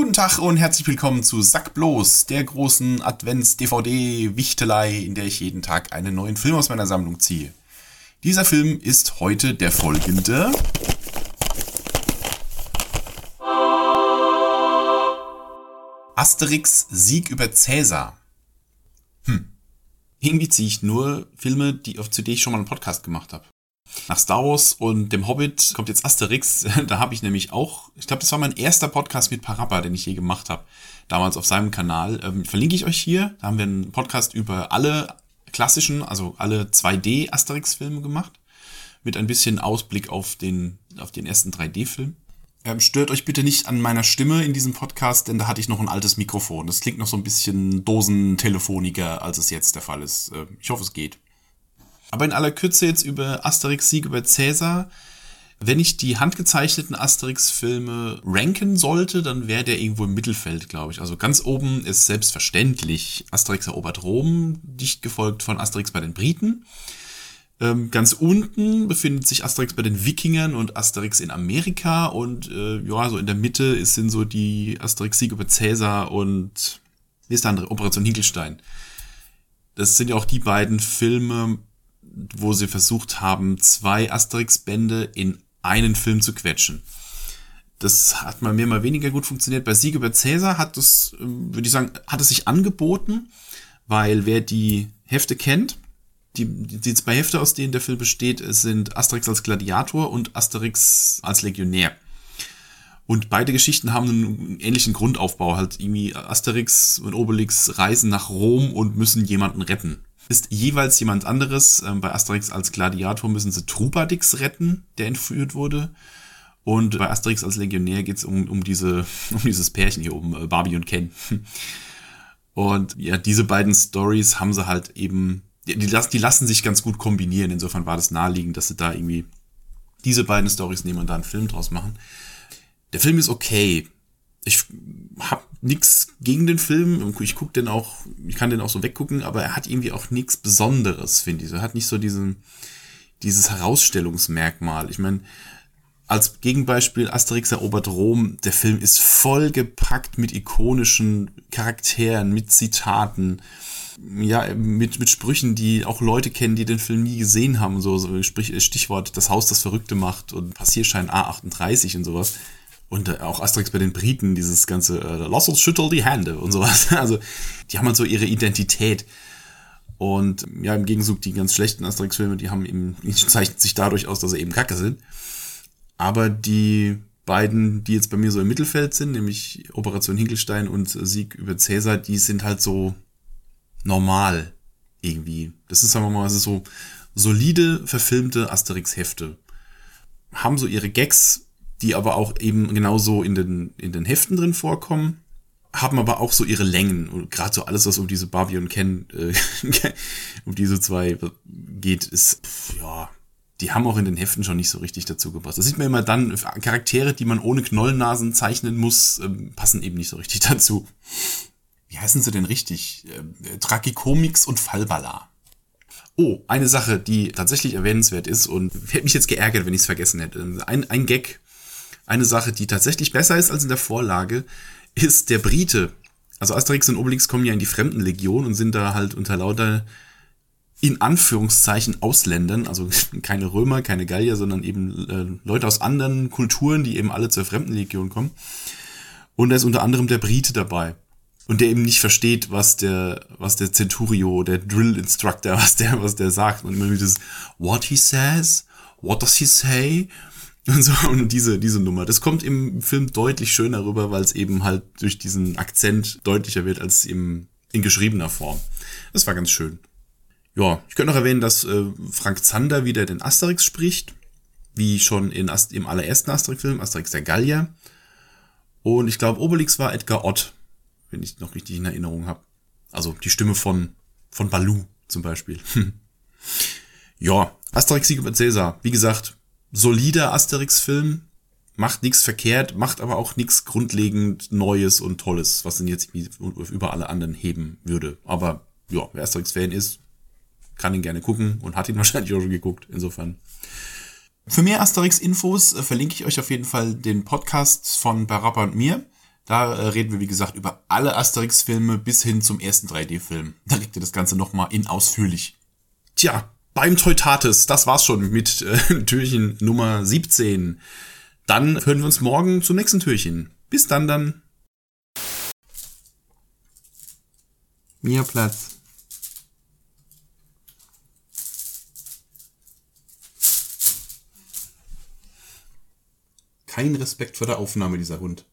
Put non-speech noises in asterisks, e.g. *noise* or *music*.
Guten Tag und herzlich willkommen zu Sack bloß, der großen Advents-DVD-Wichtelei, in der ich jeden Tag einen neuen Film aus meiner Sammlung ziehe. Dieser Film ist heute der folgende. Asterix Sieg über Cäsar. Hm. Irgendwie ziehe ich nur Filme, die auf CD ich schon mal einen Podcast gemacht habe. Nach Star Wars und dem Hobbit kommt jetzt Asterix. *laughs* Da habe ich nämlich auch, ich glaube, das war mein erster Podcast mit Parappa, den ich je gemacht habe. Damals auf seinem Kanal. Ähm, verlinke ich euch hier. Da haben wir einen Podcast über alle klassischen, also alle 2D Asterix-Filme gemacht. Mit ein bisschen Ausblick auf den, auf den ersten 3D-Film. Ähm, stört euch bitte nicht an meiner Stimme in diesem Podcast, denn da hatte ich noch ein altes Mikrofon. Das klingt noch so ein bisschen dosentelefoniger, als es jetzt der Fall ist. Äh, ich hoffe, es geht. Aber in aller Kürze jetzt über Asterix Sieg über Cäsar. Wenn ich die handgezeichneten Asterix-Filme ranken sollte, dann wäre der irgendwo im Mittelfeld, glaube ich. Also ganz oben ist selbstverständlich Asterix erobert Rom, dicht gefolgt von Asterix bei den Briten. Ähm, ganz unten befindet sich Asterix bei den Wikingern und Asterix in Amerika und äh, ja, so in der Mitte sind so die Asterix-Sieg über Cäsar und wie ist der andere? Operation Hinkelstein. Das sind ja auch die beiden Filme, wo sie versucht haben, zwei Asterix-Bände in einen Film zu quetschen. Das hat mal mehr, mal weniger gut funktioniert. Bei Sieg über Cäsar hat es, ähm, würde ich sagen, hat es sich angeboten, weil wer die Hefte kennt, die, die zwei Hefte, aus denen der Film besteht, sind Asterix als Gladiator und Asterix als Legionär. Und beide Geschichten haben einen ähnlichen Grundaufbau. Halt irgendwie Asterix und Obelix reisen nach Rom und müssen jemanden retten ist jeweils jemand anderes. Ähm, bei Asterix als Gladiator müssen sie Trubadix retten, der entführt wurde. Und bei Asterix als Legionär geht es um, um, diese, *laughs* um dieses Pärchen hier oben, äh, Barbie und Ken. *laughs* Und ja, diese beiden Stories haben sie halt eben, die, die lassen sich ganz gut kombinieren. Insofern war das naheliegend, dass sie da irgendwie diese beiden Stories nehmen und da einen Film draus machen. Der Film ist okay. Ich habe nichts gegen den Film. Ich guck den auch, ich kann den auch so weggucken, aber er hat irgendwie auch nichts Besonderes, finde ich. Er hat nicht so diesen, dieses Herausstellungsmerkmal. Ich meine, als Gegenbeispiel Asterix erobert Rom, der Film ist vollgepackt mit ikonischen Charakteren, mit Zitaten, ja, mit, mit Sprüchen, die auch Leute kennen, die den Film nie gesehen haben, so, so sprich, Stichwort das Haus, das Verrückte macht und Passierschein A38 und sowas. Und äh, auch Asterix bei den Briten, dieses ganze, äh, lass uns schüttel die Hände und sowas. *laughs* Also, die haben halt so ihre Identität. Und ja, im Gegenzug die ganz schlechten Asterix-Filme, die haben eben, *laughs* die zeichnen sich dadurch aus, dass sie eben kacke sind. Aber die beiden, die jetzt bei mir so im Mittelfeld sind, nämlich Operation Hinkelstein und Sieg über Cäsar, die sind halt so normal irgendwie. Das ist, sagen wir mal, das ist so solide verfilmte Asterix-Hefte. Haben so ihre Gags, die aber auch eben genauso in den, in den Heften drin vorkommen, haben aber auch so ihre Längen. Und gerade so alles, was um diese Barbie und Ken, äh, *laughs* um diese zwei geht, ist, ja, die haben auch in den Heften schon nicht so richtig dazu gebracht. Das sieht man immer dann, Charaktere, die man ohne Knollennasen zeichnen muss, äh, passen eben nicht so richtig *laughs* dazu. Wie heißen sie denn richtig? Äh, Tragikomix und Fallballer. Oh, eine Sache, die tatsächlich erwähnenswert ist und *laughs* hätte mich jetzt geärgert, wenn ich es vergessen hätte. Ein, ein Gag, eine Sache, die tatsächlich besser ist als in der Vorlage, ist der Brite. Also Asterix und Obelix kommen ja in die Fremdenlegion und sind da halt unter lauter in Anführungszeichen Ausländern, also *laughs* keine Römer, keine Gallier, sondern eben äh, Leute aus anderen Kulturen, die eben alle zur Fremdenlegion kommen. Und da ist unter anderem der Brite dabei. Und der eben nicht versteht, was der, was der Centurio, der Drill Instructor, *laughs* was der, was der sagt. Und immer wieder dieses What he says? What does he say? *laughs* Und so, und diese, diese Nummer. Das kommt im Film deutlich schöner rüber, weil es eben halt durch diesen Akzent deutlicher wird als im, in geschriebener Form. Das war ganz schön. Ja, ich könnte noch erwähnen, dass äh, Frank Zander wieder den Asterix spricht, wie schon in Ast im allerersten Asterix-Film, Asterix der Gallier. Und ich glaube, Obelix war Edgar Ott, wenn ich noch richtig in Erinnerung habe. Also die Stimme von, von Baloo zum Beispiel. *laughs* ja, Asterix Sieg über Cäsar. Wie gesagt, solider Asterix-Film, macht nichts verkehrt, macht aber auch nichts grundlegend Neues und Tolles, was ihn jetzt über alle anderen heben würde. Aber ja, wer Asterix-Fan ist, kann ihn gerne gucken und hat ihn *laughs* wahrscheinlich auch schon geguckt. Insofern. Für mehr Asterix-Infos äh, verlinke ich euch auf jeden Fall den Podcast von Barappa und mir. Da äh, reden wir, wie gesagt, über alle Asterix-Filme bis hin zum ersten 3D-Film. Da kriegt ihr das Ganze nochmal in ausführlich. Tja, beim Teutates, das war's schon mit äh, *laughs* Türchen Nummer 17. Dann hören wir uns morgen zum nächsten Türchen. Bis dann dann. Mir Platz. Kein Respekt vor der Aufnahme, dieser Hund.